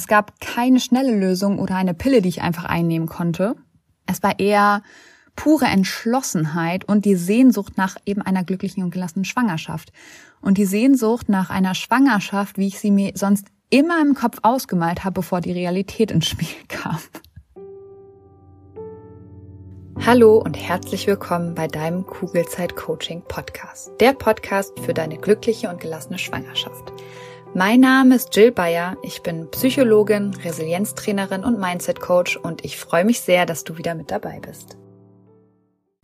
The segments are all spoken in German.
Es gab keine schnelle Lösung oder eine Pille, die ich einfach einnehmen konnte. Es war eher pure Entschlossenheit und die Sehnsucht nach eben einer glücklichen und gelassenen Schwangerschaft. Und die Sehnsucht nach einer Schwangerschaft, wie ich sie mir sonst immer im Kopf ausgemalt habe, bevor die Realität ins Spiel kam. Hallo und herzlich willkommen bei deinem Kugelzeit Coaching Podcast. Der Podcast für deine glückliche und gelassene Schwangerschaft. Mein Name ist Jill Bayer. Ich bin Psychologin, Resilienztrainerin und Mindset Coach und ich freue mich sehr, dass du wieder mit dabei bist.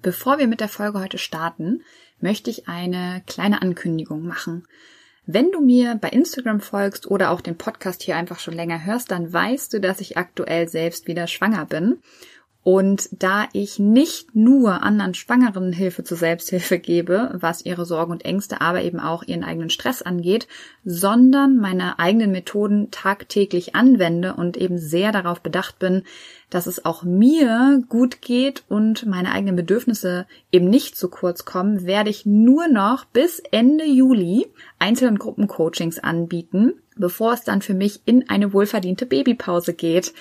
Bevor wir mit der Folge heute starten, möchte ich eine kleine Ankündigung machen. Wenn du mir bei Instagram folgst oder auch den Podcast hier einfach schon länger hörst, dann weißt du, dass ich aktuell selbst wieder schwanger bin und da ich nicht nur anderen Schwangeren Hilfe zur Selbsthilfe gebe, was ihre Sorgen und Ängste, aber eben auch ihren eigenen Stress angeht, sondern meine eigenen Methoden tagtäglich anwende und eben sehr darauf bedacht bin, dass es auch mir gut geht und meine eigenen Bedürfnisse eben nicht zu kurz kommen, werde ich nur noch bis Ende Juli Einzel- und Gruppencoachings anbieten, bevor es dann für mich in eine wohlverdiente Babypause geht.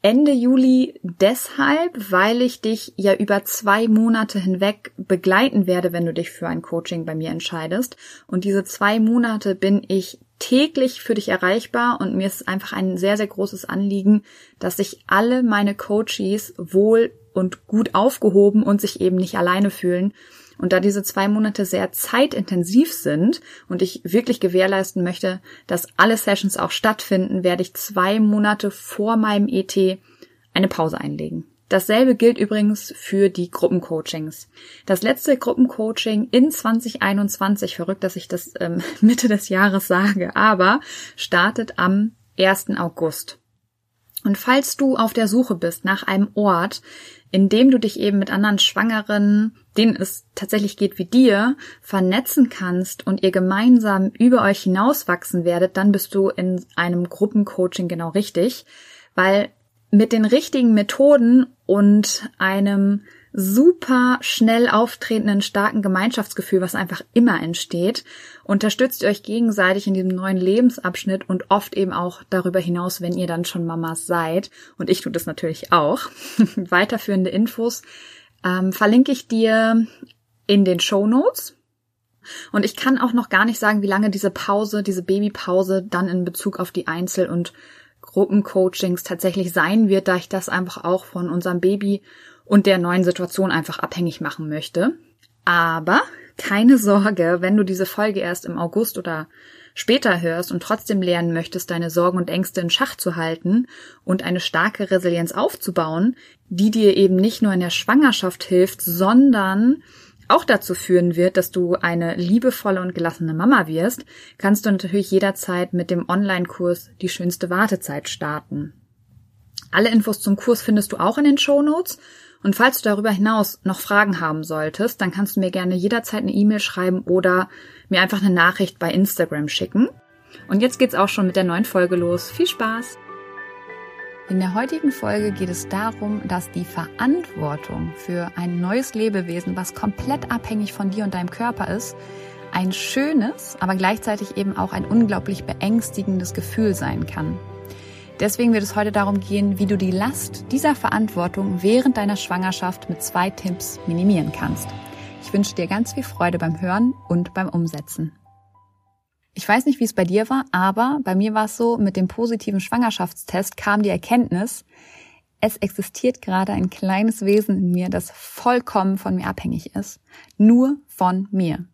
Ende Juli deshalb, weil ich dich ja über zwei Monate hinweg begleiten werde, wenn du dich für ein Coaching bei mir entscheidest. Und diese zwei Monate bin ich täglich für dich erreichbar und mir ist einfach ein sehr, sehr großes Anliegen, dass sich alle meine Coaches wohl und gut aufgehoben und sich eben nicht alleine fühlen und da diese zwei Monate sehr zeitintensiv sind und ich wirklich gewährleisten möchte, dass alle Sessions auch stattfinden, werde ich zwei Monate vor meinem ET eine Pause einlegen. Dasselbe gilt übrigens für die Gruppencoachings. Das letzte Gruppencoaching in 2021, verrückt, dass ich das ähm, Mitte des Jahres sage, aber startet am 1. August. Und falls du auf der Suche bist nach einem Ort, in dem du dich eben mit anderen Schwangeren, denen es tatsächlich geht wie dir, vernetzen kannst und ihr gemeinsam über euch hinauswachsen werdet, dann bist du in einem Gruppencoaching genau richtig, weil mit den richtigen Methoden und einem super schnell auftretenden starken Gemeinschaftsgefühl, was einfach immer entsteht, unterstützt ihr euch gegenseitig in diesem neuen Lebensabschnitt und oft eben auch darüber hinaus, wenn ihr dann schon Mamas seid. Und ich tue das natürlich auch. Weiterführende Infos ähm, verlinke ich dir in den Show Notes. Und ich kann auch noch gar nicht sagen, wie lange diese Pause, diese Babypause dann in Bezug auf die Einzel- und Gruppencoachings tatsächlich sein wird, da ich das einfach auch von unserem Baby und der neuen Situation einfach abhängig machen möchte. Aber keine Sorge, wenn du diese Folge erst im August oder später hörst und trotzdem lernen möchtest, deine Sorgen und Ängste in Schach zu halten und eine starke Resilienz aufzubauen, die dir eben nicht nur in der Schwangerschaft hilft, sondern auch dazu führen wird, dass du eine liebevolle und gelassene Mama wirst, kannst du natürlich jederzeit mit dem Online-Kurs Die schönste Wartezeit starten. Alle Infos zum Kurs findest du auch in den Show Notes und falls du darüber hinaus noch Fragen haben solltest, dann kannst du mir gerne jederzeit eine E-Mail schreiben oder mir einfach eine Nachricht bei Instagram schicken. Und jetzt geht's auch schon mit der neuen Folge los. Viel Spaß! In der heutigen Folge geht es darum, dass die Verantwortung für ein neues Lebewesen, was komplett abhängig von dir und deinem Körper ist, ein schönes, aber gleichzeitig eben auch ein unglaublich beängstigendes Gefühl sein kann. Deswegen wird es heute darum gehen, wie du die Last dieser Verantwortung während deiner Schwangerschaft mit zwei Tipps minimieren kannst. Ich wünsche dir ganz viel Freude beim Hören und beim Umsetzen. Ich weiß nicht, wie es bei dir war, aber bei mir war es so, mit dem positiven Schwangerschaftstest kam die Erkenntnis, es existiert gerade ein kleines Wesen in mir, das vollkommen von mir abhängig ist. Nur von mir.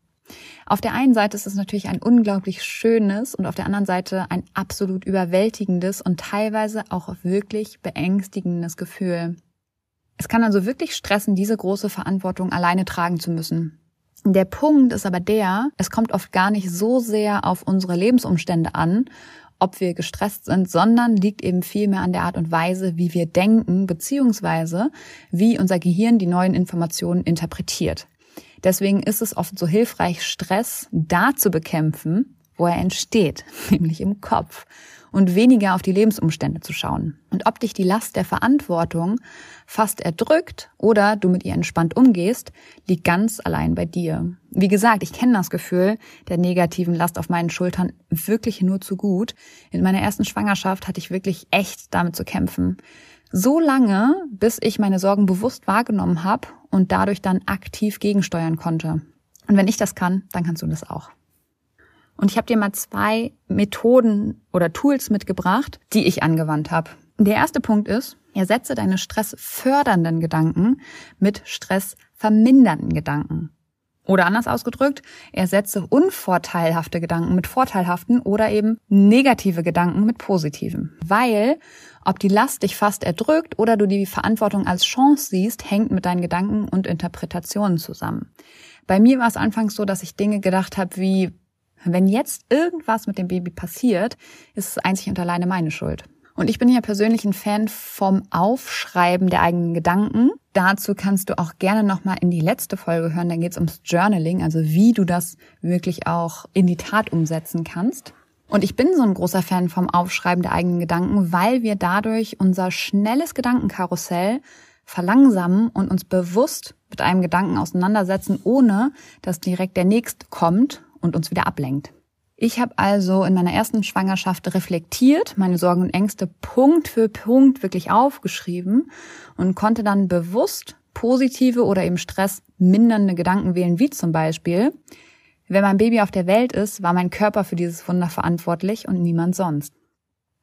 Auf der einen Seite ist es natürlich ein unglaublich schönes und auf der anderen Seite ein absolut überwältigendes und teilweise auch wirklich beängstigendes Gefühl. Es kann also wirklich stressen, diese große Verantwortung alleine tragen zu müssen. Der Punkt ist aber der, es kommt oft gar nicht so sehr auf unsere Lebensumstände an, ob wir gestresst sind, sondern liegt eben vielmehr an der Art und Weise, wie wir denken, beziehungsweise wie unser Gehirn die neuen Informationen interpretiert. Deswegen ist es oft so hilfreich, Stress da zu bekämpfen, wo er entsteht, nämlich im Kopf und weniger auf die Lebensumstände zu schauen. Und ob dich die Last der Verantwortung fast erdrückt oder du mit ihr entspannt umgehst, liegt ganz allein bei dir. Wie gesagt, ich kenne das Gefühl der negativen Last auf meinen Schultern wirklich nur zu gut. In meiner ersten Schwangerschaft hatte ich wirklich echt damit zu kämpfen. So lange, bis ich meine Sorgen bewusst wahrgenommen habe und dadurch dann aktiv gegensteuern konnte. Und wenn ich das kann, dann kannst du das auch. Und ich habe dir mal zwei Methoden oder Tools mitgebracht, die ich angewandt habe. Der erste Punkt ist, ersetze deine stressfördernden Gedanken mit stressvermindernden Gedanken. Oder anders ausgedrückt, ersetze unvorteilhafte Gedanken mit vorteilhaften oder eben negative Gedanken mit positiven. Weil, ob die Last dich fast erdrückt oder du die Verantwortung als Chance siehst, hängt mit deinen Gedanken und Interpretationen zusammen. Bei mir war es anfangs so, dass ich Dinge gedacht habe wie, wenn jetzt irgendwas mit dem Baby passiert, ist es einzig und alleine meine Schuld. Und ich bin ja persönlich ein Fan vom Aufschreiben der eigenen Gedanken. Dazu kannst du auch gerne nochmal in die letzte Folge hören. Da geht es ums Journaling, also wie du das wirklich auch in die Tat umsetzen kannst. Und ich bin so ein großer Fan vom Aufschreiben der eigenen Gedanken, weil wir dadurch unser schnelles Gedankenkarussell verlangsamen und uns bewusst mit einem Gedanken auseinandersetzen, ohne dass direkt der nächste kommt und uns wieder ablenkt. Ich habe also in meiner ersten Schwangerschaft reflektiert, meine Sorgen und Ängste Punkt für Punkt wirklich aufgeschrieben und konnte dann bewusst positive oder eben stressmindernde Gedanken wählen, wie zum Beispiel, wenn mein Baby auf der Welt ist, war mein Körper für dieses Wunder verantwortlich und niemand sonst.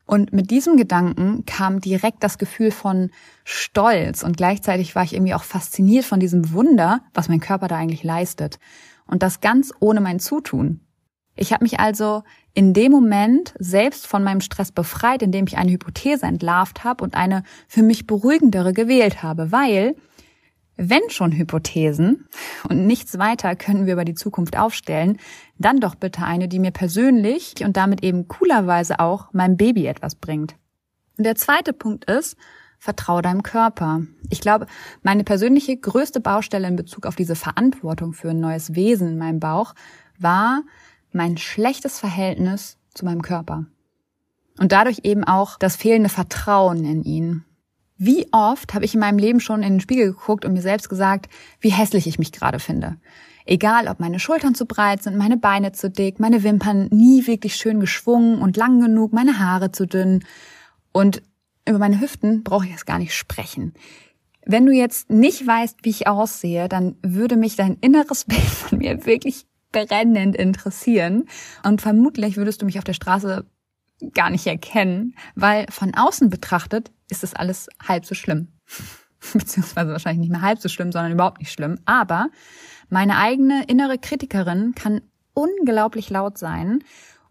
Und mit diesem Gedanken kam direkt das Gefühl von Stolz und gleichzeitig war ich irgendwie auch fasziniert von diesem Wunder, was mein Körper da eigentlich leistet. Und das ganz ohne mein Zutun. Ich habe mich also in dem Moment selbst von meinem Stress befreit, indem ich eine Hypothese entlarvt habe und eine für mich beruhigendere gewählt habe, weil wenn schon Hypothesen und nichts weiter können wir über die Zukunft aufstellen, dann doch bitte eine, die mir persönlich und damit eben coolerweise auch meinem Baby etwas bringt. Und der zweite Punkt ist, vertraue deinem Körper. Ich glaube, meine persönliche größte Baustelle in Bezug auf diese Verantwortung für ein neues Wesen in meinem Bauch war mein schlechtes Verhältnis zu meinem Körper. Und dadurch eben auch das fehlende Vertrauen in ihn. Wie oft habe ich in meinem Leben schon in den Spiegel geguckt und mir selbst gesagt, wie hässlich ich mich gerade finde. Egal, ob meine Schultern zu breit sind, meine Beine zu dick, meine Wimpern nie wirklich schön geschwungen und lang genug, meine Haare zu dünn. Und über meine Hüften brauche ich jetzt gar nicht sprechen. Wenn du jetzt nicht weißt, wie ich aussehe, dann würde mich dein inneres Bild von mir wirklich brennend interessieren. Und vermutlich würdest du mich auf der Straße gar nicht erkennen, weil von außen betrachtet ist das alles halb so schlimm. Beziehungsweise wahrscheinlich nicht mehr halb so schlimm, sondern überhaupt nicht schlimm. Aber meine eigene innere Kritikerin kann unglaublich laut sein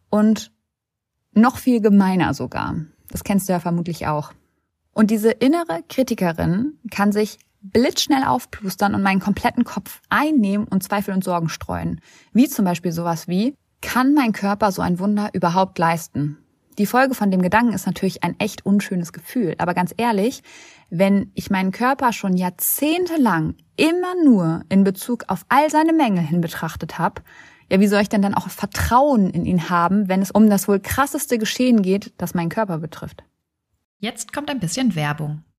und noch viel gemeiner sogar. Das kennst du ja vermutlich auch. Und diese innere Kritikerin kann sich blitzschnell aufplustern und meinen kompletten Kopf einnehmen und Zweifel und Sorgen streuen. Wie zum Beispiel sowas wie, kann mein Körper so ein Wunder überhaupt leisten? Die Folge von dem Gedanken ist natürlich ein echt unschönes Gefühl. Aber ganz ehrlich, wenn ich meinen Körper schon jahrzehntelang immer nur in Bezug auf all seine Mängel hin betrachtet habe, ja, wie soll ich denn dann auch Vertrauen in ihn haben, wenn es um das wohl krasseste Geschehen geht, das meinen Körper betrifft? Jetzt kommt ein bisschen Werbung.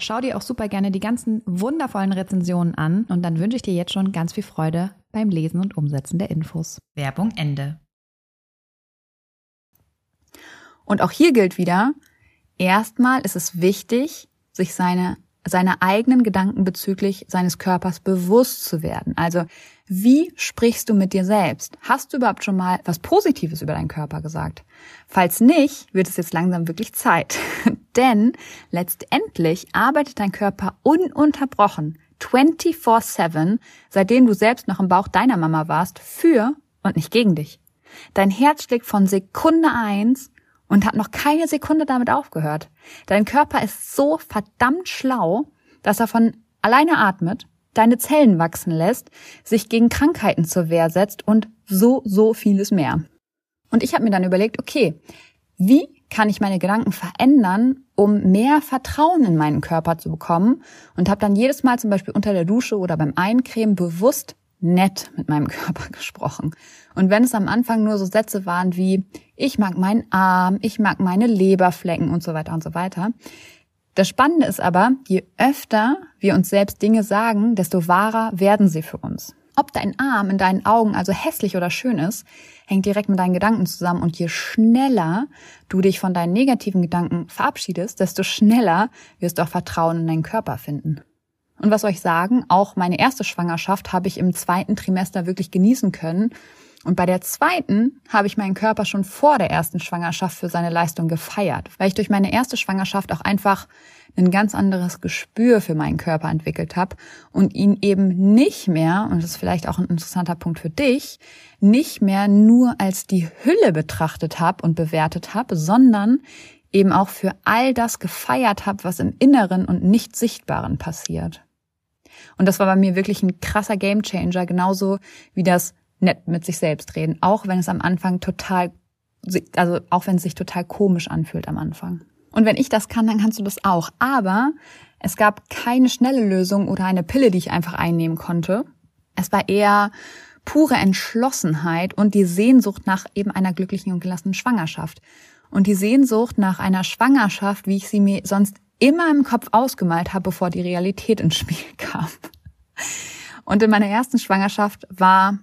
Schau dir auch super gerne die ganzen wundervollen Rezensionen an und dann wünsche ich dir jetzt schon ganz viel Freude beim Lesen und Umsetzen der Infos. Werbung Ende. Und auch hier gilt wieder, erstmal ist es wichtig, sich seine seine eigenen Gedanken bezüglich seines Körpers bewusst zu werden. Also, wie sprichst du mit dir selbst? Hast du überhaupt schon mal was Positives über deinen Körper gesagt? Falls nicht, wird es jetzt langsam wirklich Zeit. Denn letztendlich arbeitet dein Körper ununterbrochen 24-7, seitdem du selbst noch im Bauch deiner Mama warst, für und nicht gegen dich. Dein Herz schlägt von Sekunde eins und hat noch keine Sekunde damit aufgehört. Dein Körper ist so verdammt schlau, dass er von alleine atmet, deine Zellen wachsen lässt, sich gegen Krankheiten zur Wehr setzt und so, so vieles mehr. Und ich habe mir dann überlegt, okay, wie kann ich meine Gedanken verändern, um mehr Vertrauen in meinen Körper zu bekommen und habe dann jedes Mal zum Beispiel unter der Dusche oder beim Eincremen bewusst nett mit meinem Körper gesprochen. Und wenn es am Anfang nur so Sätze waren wie, ich mag meinen Arm, ich mag meine Leberflecken und so weiter und so weiter. Das Spannende ist aber, je öfter wir uns selbst Dinge sagen, desto wahrer werden sie für uns. Ob dein Arm in deinen Augen also hässlich oder schön ist, hängt direkt mit deinen Gedanken zusammen. Und je schneller du dich von deinen negativen Gedanken verabschiedest, desto schneller wirst du auch Vertrauen in deinen Körper finden. Und was soll ich sagen? Auch meine erste Schwangerschaft habe ich im zweiten Trimester wirklich genießen können. Und bei der zweiten habe ich meinen Körper schon vor der ersten Schwangerschaft für seine Leistung gefeiert, weil ich durch meine erste Schwangerschaft auch einfach ein ganz anderes Gespür für meinen Körper entwickelt habe und ihn eben nicht mehr, und das ist vielleicht auch ein interessanter Punkt für dich, nicht mehr nur als die Hülle betrachtet habe und bewertet habe, sondern eben auch für all das gefeiert habe, was im Inneren und nicht Sichtbaren passiert. Und das war bei mir wirklich ein krasser Gamechanger, genauso wie das nett mit sich selbst reden, auch wenn es am Anfang total, also auch wenn es sich total komisch anfühlt am Anfang. Und wenn ich das kann, dann kannst du das auch. Aber es gab keine schnelle Lösung oder eine Pille, die ich einfach einnehmen konnte. Es war eher pure Entschlossenheit und die Sehnsucht nach eben einer glücklichen und gelassenen Schwangerschaft. Und die Sehnsucht nach einer Schwangerschaft, wie ich sie mir sonst immer im Kopf ausgemalt habe, bevor die Realität ins Spiel kam. Und in meiner ersten Schwangerschaft war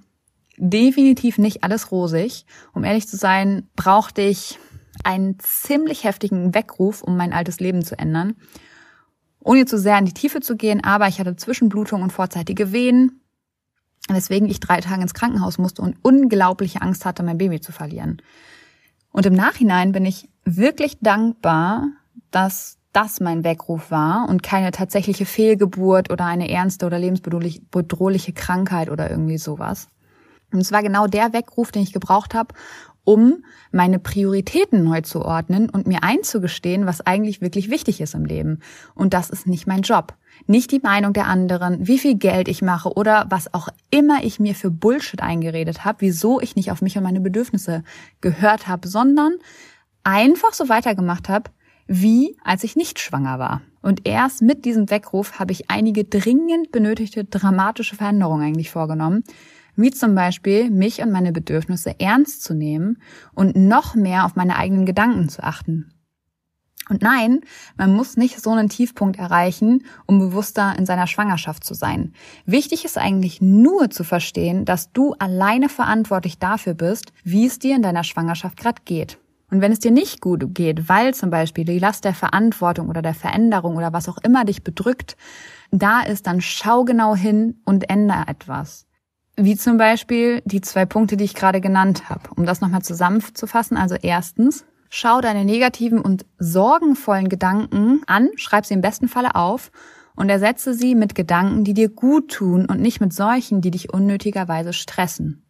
definitiv nicht alles rosig. Um ehrlich zu sein, brauchte ich einen ziemlich heftigen Weckruf, um mein altes Leben zu ändern. Ohne zu sehr in die Tiefe zu gehen, aber ich hatte Zwischenblutung und vorzeitige Wehen, weswegen ich drei Tage ins Krankenhaus musste und unglaubliche Angst hatte, mein Baby zu verlieren. Und im Nachhinein bin ich wirklich dankbar, dass das mein Weckruf war und keine tatsächliche Fehlgeburt oder eine ernste oder lebensbedrohliche Krankheit oder irgendwie sowas. Und es war genau der Weckruf, den ich gebraucht habe, um meine Prioritäten neu zu ordnen und mir einzugestehen, was eigentlich wirklich wichtig ist im Leben. Und das ist nicht mein Job. Nicht die Meinung der anderen, wie viel Geld ich mache oder was auch immer ich mir für Bullshit eingeredet habe, wieso ich nicht auf mich und meine Bedürfnisse gehört habe, sondern einfach so weitergemacht habe, wie als ich nicht schwanger war. Und erst mit diesem Weckruf habe ich einige dringend benötigte dramatische Veränderungen eigentlich vorgenommen, wie zum Beispiel mich und meine Bedürfnisse ernst zu nehmen und noch mehr auf meine eigenen Gedanken zu achten. Und nein, man muss nicht so einen Tiefpunkt erreichen, um bewusster in seiner Schwangerschaft zu sein. Wichtig ist eigentlich nur zu verstehen, dass du alleine verantwortlich dafür bist, wie es dir in deiner Schwangerschaft gerade geht. Und wenn es dir nicht gut geht, weil zum Beispiel die Last der Verantwortung oder der Veränderung oder was auch immer dich bedrückt, da ist, dann schau genau hin und ändere etwas. wie zum Beispiel die zwei Punkte, die ich gerade genannt habe. Um das nochmal zusammenzufassen, also erstens, schau deine negativen und sorgenvollen Gedanken an, schreib sie im besten Falle auf und ersetze sie mit Gedanken, die dir gut tun und nicht mit solchen, die dich unnötigerweise stressen.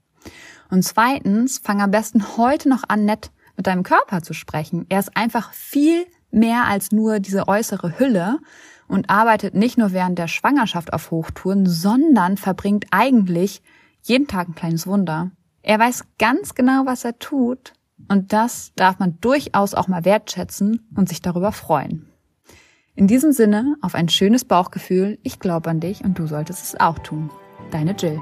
Und zweitens, fang am besten heute noch an, nett mit deinem Körper zu sprechen. Er ist einfach viel mehr als nur diese äußere Hülle und arbeitet nicht nur während der Schwangerschaft auf Hochtouren, sondern verbringt eigentlich jeden Tag ein kleines Wunder. Er weiß ganz genau, was er tut und das darf man durchaus auch mal wertschätzen und sich darüber freuen. In diesem Sinne, auf ein schönes Bauchgefühl, ich glaube an dich und du solltest es auch tun. Deine Jill.